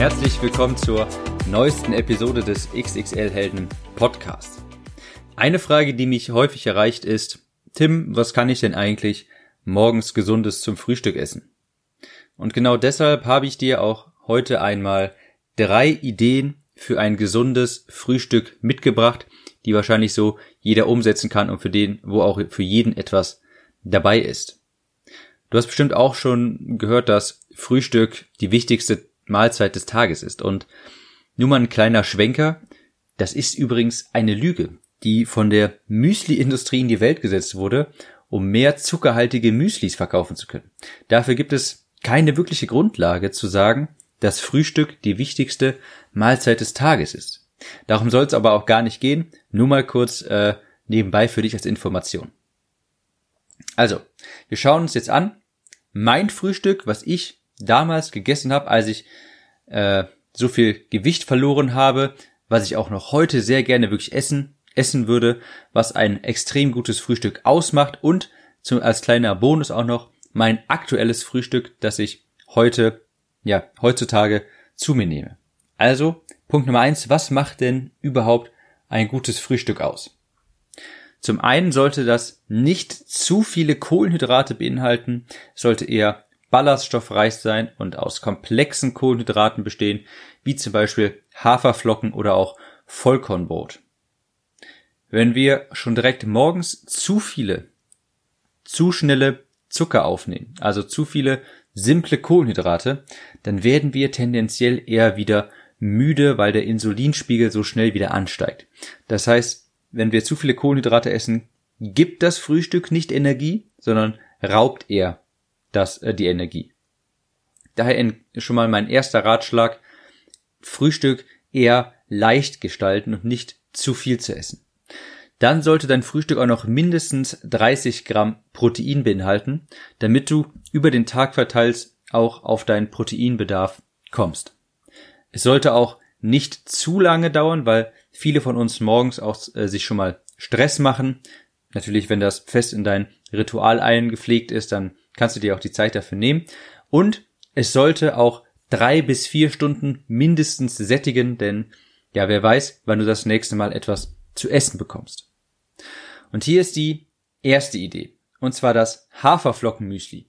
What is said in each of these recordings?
Herzlich willkommen zur neuesten Episode des XXL Helden Podcasts. Eine Frage, die mich häufig erreicht, ist, Tim, was kann ich denn eigentlich morgens gesundes zum Frühstück essen? Und genau deshalb habe ich dir auch heute einmal drei Ideen für ein gesundes Frühstück mitgebracht, die wahrscheinlich so jeder umsetzen kann und für den, wo auch für jeden etwas dabei ist. Du hast bestimmt auch schon gehört, dass Frühstück die wichtigste Mahlzeit des Tages ist. Und nur mal ein kleiner Schwenker. Das ist übrigens eine Lüge, die von der Müsli-Industrie in die Welt gesetzt wurde, um mehr zuckerhaltige Müslis verkaufen zu können. Dafür gibt es keine wirkliche Grundlage zu sagen, dass Frühstück die wichtigste Mahlzeit des Tages ist. Darum soll es aber auch gar nicht gehen. Nur mal kurz äh, nebenbei für dich als Information. Also, wir schauen uns jetzt an. Mein Frühstück, was ich damals gegessen habe, als ich äh, so viel Gewicht verloren habe, was ich auch noch heute sehr gerne wirklich essen, essen würde, was ein extrem gutes Frühstück ausmacht und zum, als kleiner Bonus auch noch mein aktuelles Frühstück, das ich heute, ja, heutzutage zu mir nehme. Also, Punkt Nummer eins, was macht denn überhaupt ein gutes Frühstück aus? Zum einen sollte das nicht zu viele Kohlenhydrate beinhalten, sollte eher ballaststoffreich sein und aus komplexen Kohlenhydraten bestehen, wie zum Beispiel Haferflocken oder auch Vollkornbrot. Wenn wir schon direkt morgens zu viele, zu schnelle Zucker aufnehmen, also zu viele simple Kohlenhydrate, dann werden wir tendenziell eher wieder müde, weil der Insulinspiegel so schnell wieder ansteigt. Das heißt, wenn wir zu viele Kohlenhydrate essen, gibt das Frühstück nicht Energie, sondern raubt eher das, äh, die Energie. Daher schon mal mein erster Ratschlag, Frühstück eher leicht gestalten und nicht zu viel zu essen. Dann sollte dein Frühstück auch noch mindestens 30 Gramm Protein beinhalten, damit du über den Tag verteilt auch auf deinen Proteinbedarf kommst. Es sollte auch nicht zu lange dauern, weil viele von uns morgens auch äh, sich schon mal Stress machen. Natürlich, wenn das fest in dein Ritual eingepflegt ist, dann kannst du dir auch die Zeit dafür nehmen. Und es sollte auch drei bis vier Stunden mindestens sättigen, denn ja, wer weiß, wann du das nächste Mal etwas zu essen bekommst. Und hier ist die erste Idee. Und zwar das Haferflockenmüsli.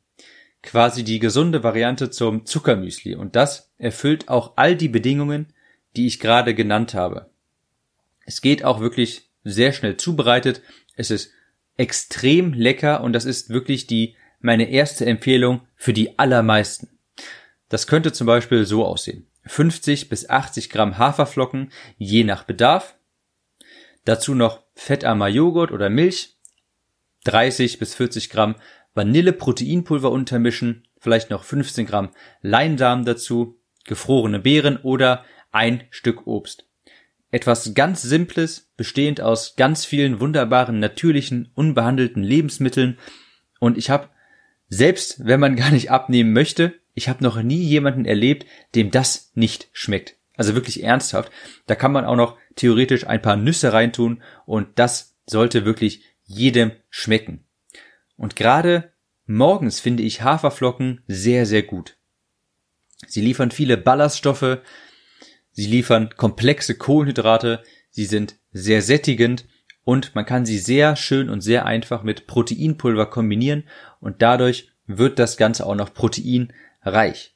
Quasi die gesunde Variante zum Zuckermüsli. Und das erfüllt auch all die Bedingungen, die ich gerade genannt habe. Es geht auch wirklich sehr schnell zubereitet. Es ist extrem lecker und das ist wirklich die meine erste Empfehlung für die allermeisten. Das könnte zum Beispiel so aussehen. 50 bis 80 Gramm Haferflocken, je nach Bedarf. Dazu noch fettarmer Joghurt oder Milch. 30 bis 40 Gramm Vanille-Proteinpulver untermischen. Vielleicht noch 15 Gramm Leinsamen dazu. Gefrorene Beeren oder ein Stück Obst. Etwas ganz Simples, bestehend aus ganz vielen wunderbaren, natürlichen, unbehandelten Lebensmitteln. Und ich habe selbst wenn man gar nicht abnehmen möchte, ich habe noch nie jemanden erlebt, dem das nicht schmeckt. Also wirklich ernsthaft. Da kann man auch noch theoretisch ein paar Nüsse reintun und das sollte wirklich jedem schmecken. Und gerade morgens finde ich Haferflocken sehr, sehr gut. Sie liefern viele Ballaststoffe, sie liefern komplexe Kohlenhydrate, sie sind sehr sättigend und man kann sie sehr schön und sehr einfach mit Proteinpulver kombinieren und dadurch wird das Ganze auch noch proteinreich.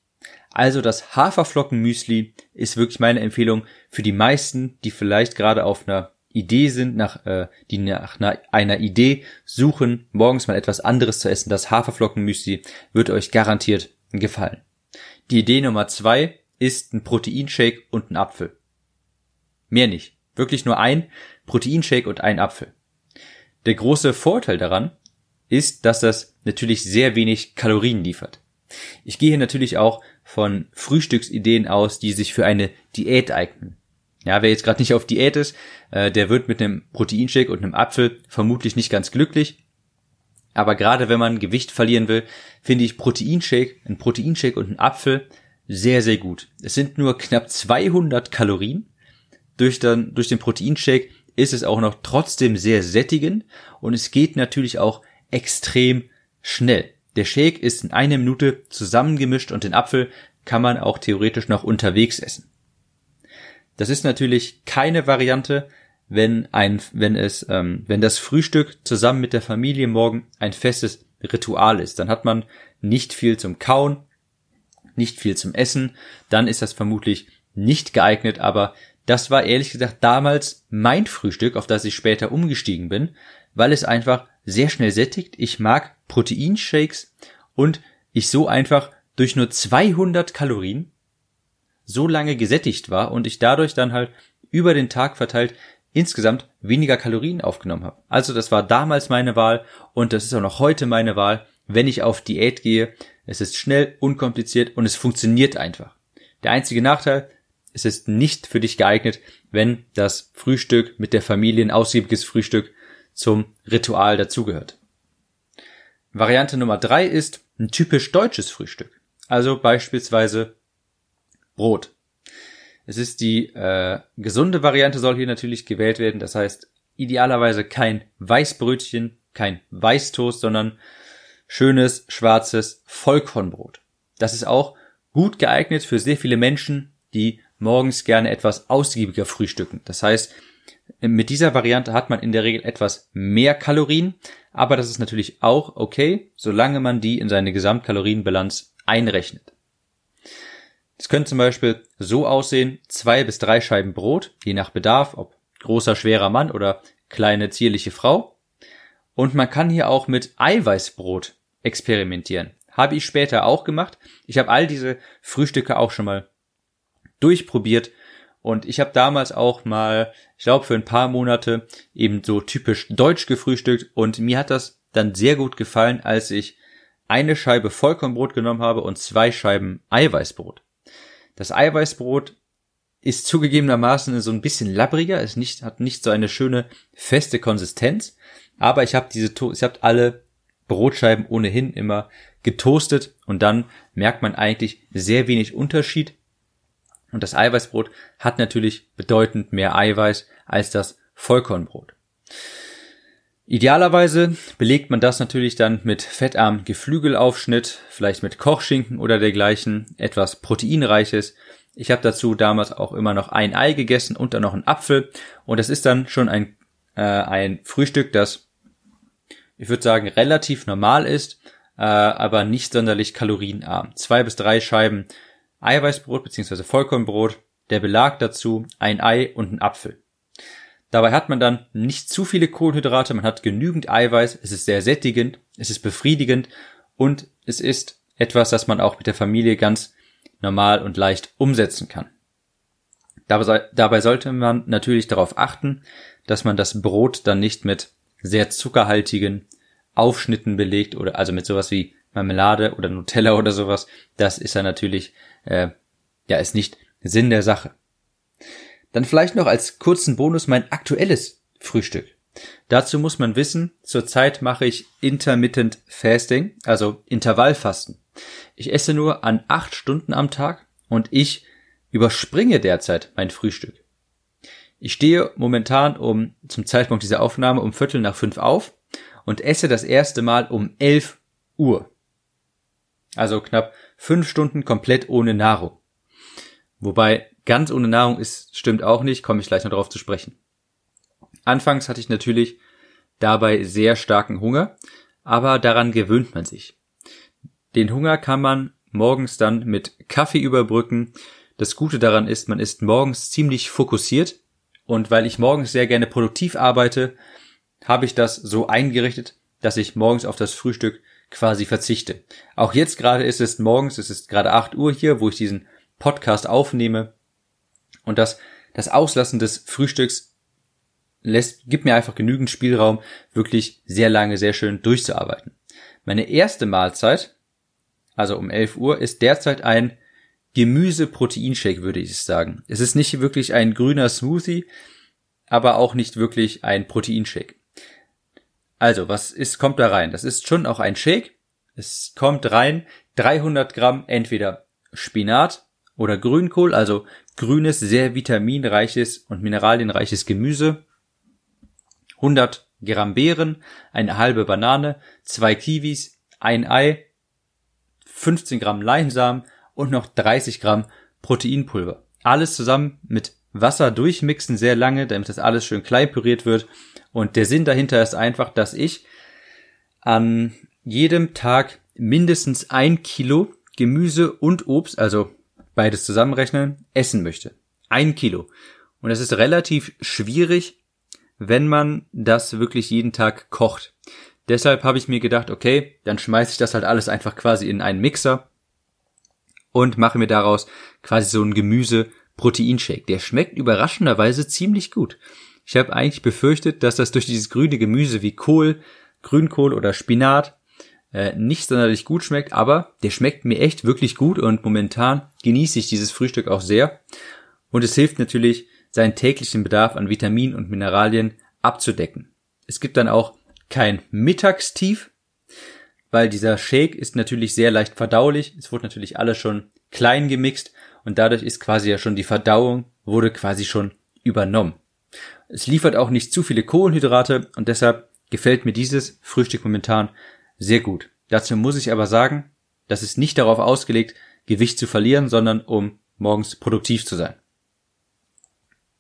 Also das Haferflockenmüsli ist wirklich meine Empfehlung für die meisten, die vielleicht gerade auf einer Idee sind, nach, äh, die nach einer, einer Idee suchen, morgens mal etwas anderes zu essen. Das Haferflockenmüsli wird euch garantiert gefallen. Die Idee Nummer zwei ist ein Proteinshake und ein Apfel. Mehr nicht. Wirklich nur ein Proteinshake und ein Apfel. Der große Vorteil daran ist, dass das natürlich sehr wenig Kalorien liefert. Ich gehe hier natürlich auch von Frühstücksideen aus, die sich für eine Diät eignen. Ja, wer jetzt gerade nicht auf Diät ist, äh, der wird mit einem Proteinshake und einem Apfel vermutlich nicht ganz glücklich. Aber gerade wenn man Gewicht verlieren will, finde ich Proteinshake, ein Proteinshake und ein Apfel sehr, sehr gut. Es sind nur knapp 200 Kalorien. Durch, dann, durch den Proteinshake ist es auch noch trotzdem sehr sättigend und es geht natürlich auch extrem schnell. Der Shake ist in einer Minute zusammengemischt und den Apfel kann man auch theoretisch noch unterwegs essen. Das ist natürlich keine Variante, wenn ein, wenn es, ähm, wenn das Frühstück zusammen mit der Familie morgen ein festes Ritual ist. Dann hat man nicht viel zum Kauen, nicht viel zum Essen. Dann ist das vermutlich nicht geeignet, aber das war ehrlich gesagt damals mein Frühstück, auf das ich später umgestiegen bin, weil es einfach sehr schnell sättigt. Ich mag Proteinshakes und ich so einfach durch nur 200 Kalorien so lange gesättigt war und ich dadurch dann halt über den Tag verteilt insgesamt weniger Kalorien aufgenommen habe. Also das war damals meine Wahl und das ist auch noch heute meine Wahl, wenn ich auf Diät gehe. Es ist schnell, unkompliziert und es funktioniert einfach. Der einzige Nachteil, es ist nicht für dich geeignet, wenn das Frühstück mit der Familie ein ausgiebiges Frühstück zum Ritual dazugehört. Variante Nummer drei ist ein typisch deutsches Frühstück. Also beispielsweise Brot. Es ist die äh, gesunde Variante soll hier natürlich gewählt werden. Das heißt idealerweise kein Weißbrötchen, kein Weißtoast, sondern schönes schwarzes Vollkornbrot. Das ist auch gut geeignet für sehr viele Menschen, die morgens gerne etwas ausgiebiger frühstücken. Das heißt, mit dieser Variante hat man in der Regel etwas mehr Kalorien, aber das ist natürlich auch okay, solange man die in seine Gesamtkalorienbilanz einrechnet. Es könnte zum Beispiel so aussehen, zwei bis drei Scheiben Brot, je nach Bedarf, ob großer, schwerer Mann oder kleine, zierliche Frau. Und man kann hier auch mit Eiweißbrot experimentieren. Habe ich später auch gemacht. Ich habe all diese Frühstücke auch schon mal durchprobiert und ich habe damals auch mal, ich glaube, für ein paar Monate eben so typisch deutsch gefrühstückt und mir hat das dann sehr gut gefallen, als ich eine Scheibe Vollkornbrot genommen habe und zwei Scheiben Eiweißbrot. Das Eiweißbrot ist zugegebenermaßen so ein bisschen labbriger, es nicht, hat nicht so eine schöne feste Konsistenz, aber ich habe diese, ich habe alle Brotscheiben ohnehin immer getoastet und dann merkt man eigentlich sehr wenig Unterschied. Und das Eiweißbrot hat natürlich bedeutend mehr Eiweiß als das Vollkornbrot. Idealerweise belegt man das natürlich dann mit fettarmem Geflügelaufschnitt, vielleicht mit Kochschinken oder dergleichen, etwas proteinreiches. Ich habe dazu damals auch immer noch ein Ei gegessen und dann noch einen Apfel und das ist dann schon ein, äh, ein Frühstück, das ich würde sagen relativ normal ist, äh, aber nicht sonderlich kalorienarm. Zwei bis drei Scheiben Eiweißbrot bzw. Vollkornbrot, der Belag dazu, ein Ei und ein Apfel. Dabei hat man dann nicht zu viele Kohlenhydrate, man hat genügend Eiweiß, es ist sehr sättigend, es ist befriedigend und es ist etwas, das man auch mit der Familie ganz normal und leicht umsetzen kann. Dabei, dabei sollte man natürlich darauf achten, dass man das Brot dann nicht mit sehr zuckerhaltigen Aufschnitten belegt oder also mit sowas wie Marmelade oder Nutella oder sowas. Das ist ja natürlich äh, ja ist nicht Sinn der Sache. Dann vielleicht noch als kurzen Bonus mein aktuelles Frühstück. Dazu muss man wissen, zurzeit mache ich Intermittent Fasting, also Intervallfasten. Ich esse nur an acht Stunden am Tag und ich überspringe derzeit mein Frühstück. Ich stehe momentan um, zum Zeitpunkt dieser Aufnahme um Viertel nach fünf auf und esse das erste Mal um elf Uhr. Also knapp fünf Stunden komplett ohne Nahrung. Wobei Ganz ohne Nahrung ist, stimmt auch nicht, komme ich gleich noch drauf zu sprechen. Anfangs hatte ich natürlich dabei sehr starken Hunger, aber daran gewöhnt man sich. Den Hunger kann man morgens dann mit Kaffee überbrücken. Das Gute daran ist, man ist morgens ziemlich fokussiert und weil ich morgens sehr gerne produktiv arbeite, habe ich das so eingerichtet, dass ich morgens auf das Frühstück quasi verzichte. Auch jetzt gerade ist es morgens, es ist gerade 8 Uhr hier, wo ich diesen Podcast aufnehme und das, das Auslassen des Frühstücks lässt, gibt mir einfach genügend Spielraum, wirklich sehr lange, sehr schön durchzuarbeiten. Meine erste Mahlzeit also um 11 Uhr, ist derzeit ein Gemüse-Proteinshake, würde ich sagen. Es ist nicht wirklich ein grüner Smoothie, aber auch nicht wirklich ein Proteinshake. Also, was ist, kommt da rein? Das ist schon auch ein Shake. Es kommt rein 300 Gramm entweder Spinat oder Grünkohl, also grünes, sehr vitaminreiches und mineralienreiches Gemüse. 100 Gramm Beeren, eine halbe Banane, zwei Kiwis, ein Ei, 15 Gramm Leinsamen und noch 30 Gramm Proteinpulver. Alles zusammen mit Wasser durchmixen sehr lange, damit das alles schön klein püriert wird. Und der Sinn dahinter ist einfach, dass ich an jedem Tag mindestens ein Kilo Gemüse und Obst, also beides zusammenrechnen, essen möchte. Ein Kilo. Und das ist relativ schwierig, wenn man das wirklich jeden Tag kocht. Deshalb habe ich mir gedacht, okay, dann schmeiße ich das halt alles einfach quasi in einen Mixer und mache mir daraus quasi so ein Gemüse-Proteinshake. Der schmeckt überraschenderweise ziemlich gut. Ich habe eigentlich befürchtet, dass das durch dieses grüne Gemüse wie Kohl, Grünkohl oder Spinat äh, nicht sonderlich gut schmeckt, aber der schmeckt mir echt wirklich gut und momentan genieße ich dieses Frühstück auch sehr. Und es hilft natürlich, seinen täglichen Bedarf an Vitaminen und Mineralien abzudecken. Es gibt dann auch kein Mittagstief, weil dieser Shake ist natürlich sehr leicht verdaulich. Es wurde natürlich alles schon klein gemixt und dadurch ist quasi ja schon die Verdauung wurde quasi schon übernommen. Es liefert auch nicht zu viele Kohlenhydrate und deshalb gefällt mir dieses Frühstück momentan sehr gut. Dazu muss ich aber sagen, das ist nicht darauf ausgelegt, Gewicht zu verlieren, sondern um morgens produktiv zu sein.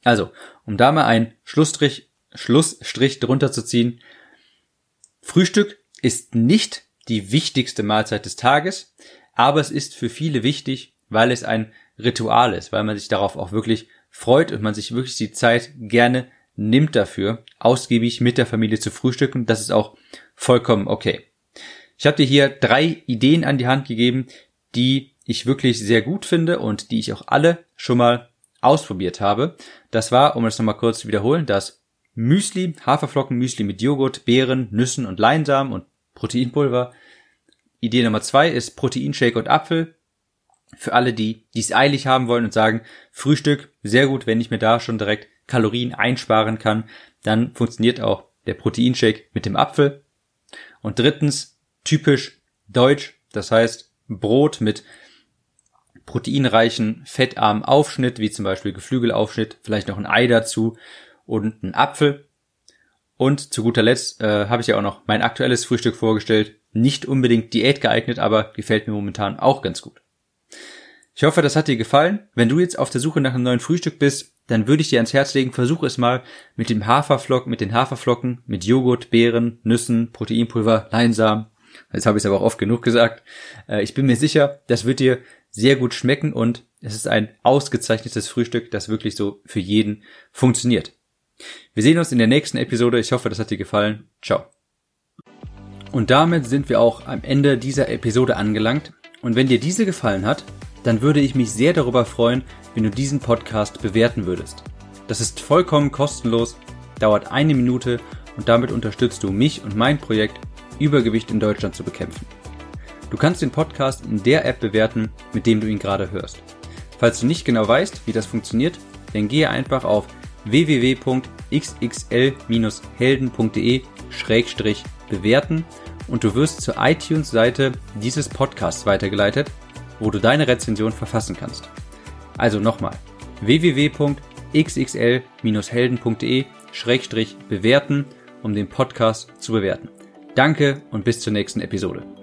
Also, um da mal einen Schlussstrich, Schlussstrich drunter zu ziehen, Frühstück ist nicht die wichtigste Mahlzeit des Tages, aber es ist für viele wichtig, weil es ein Ritual ist, weil man sich darauf auch wirklich freut und man sich wirklich die Zeit gerne nimmt dafür, ausgiebig mit der Familie zu frühstücken. Das ist auch vollkommen okay. Ich habe dir hier drei Ideen an die Hand gegeben, die ich wirklich sehr gut finde und die ich auch alle schon mal ausprobiert habe. Das war, um es nochmal kurz zu wiederholen, das Müsli, Haferflockenmüsli mit Joghurt, Beeren, Nüssen und Leinsamen und Proteinpulver. Idee Nummer zwei ist Proteinshake und Apfel. Für alle, die dies eilig haben wollen und sagen, Frühstück, sehr gut, wenn ich mir da schon direkt Kalorien einsparen kann, dann funktioniert auch der Proteinshake mit dem Apfel. Und drittens, typisch deutsch, das heißt Brot mit proteinreichen, fettarmen Aufschnitt, wie zum Beispiel Geflügelaufschnitt, vielleicht noch ein Ei dazu und ein Apfel. Und zu guter Letzt äh, habe ich ja auch noch mein aktuelles Frühstück vorgestellt. Nicht unbedingt Diät geeignet, aber gefällt mir momentan auch ganz gut. Ich hoffe, das hat dir gefallen. Wenn du jetzt auf der Suche nach einem neuen Frühstück bist, dann würde ich dir ans Herz legen, versuche es mal mit dem Haferflocken, mit den Haferflocken, mit Joghurt, Beeren, Nüssen, Proteinpulver, Leinsamen. Jetzt habe ich es aber auch oft genug gesagt. Äh, ich bin mir sicher, das wird dir sehr gut schmecken und es ist ein ausgezeichnetes Frühstück, das wirklich so für jeden funktioniert. Wir sehen uns in der nächsten Episode. Ich hoffe, das hat dir gefallen. Ciao. Und damit sind wir auch am Ende dieser Episode angelangt. Und wenn dir diese gefallen hat, dann würde ich mich sehr darüber freuen, wenn du diesen Podcast bewerten würdest. Das ist vollkommen kostenlos, dauert eine Minute und damit unterstützt du mich und mein Projekt, Übergewicht in Deutschland zu bekämpfen. Du kannst den Podcast in der App bewerten, mit dem du ihn gerade hörst. Falls du nicht genau weißt, wie das funktioniert, dann gehe einfach auf www.xxl-helden.de-bewerten und du wirst zur iTunes-Seite dieses Podcasts weitergeleitet, wo du deine Rezension verfassen kannst. Also nochmal www.xxl-helden.de-bewerten, um den Podcast zu bewerten. Danke und bis zur nächsten Episode.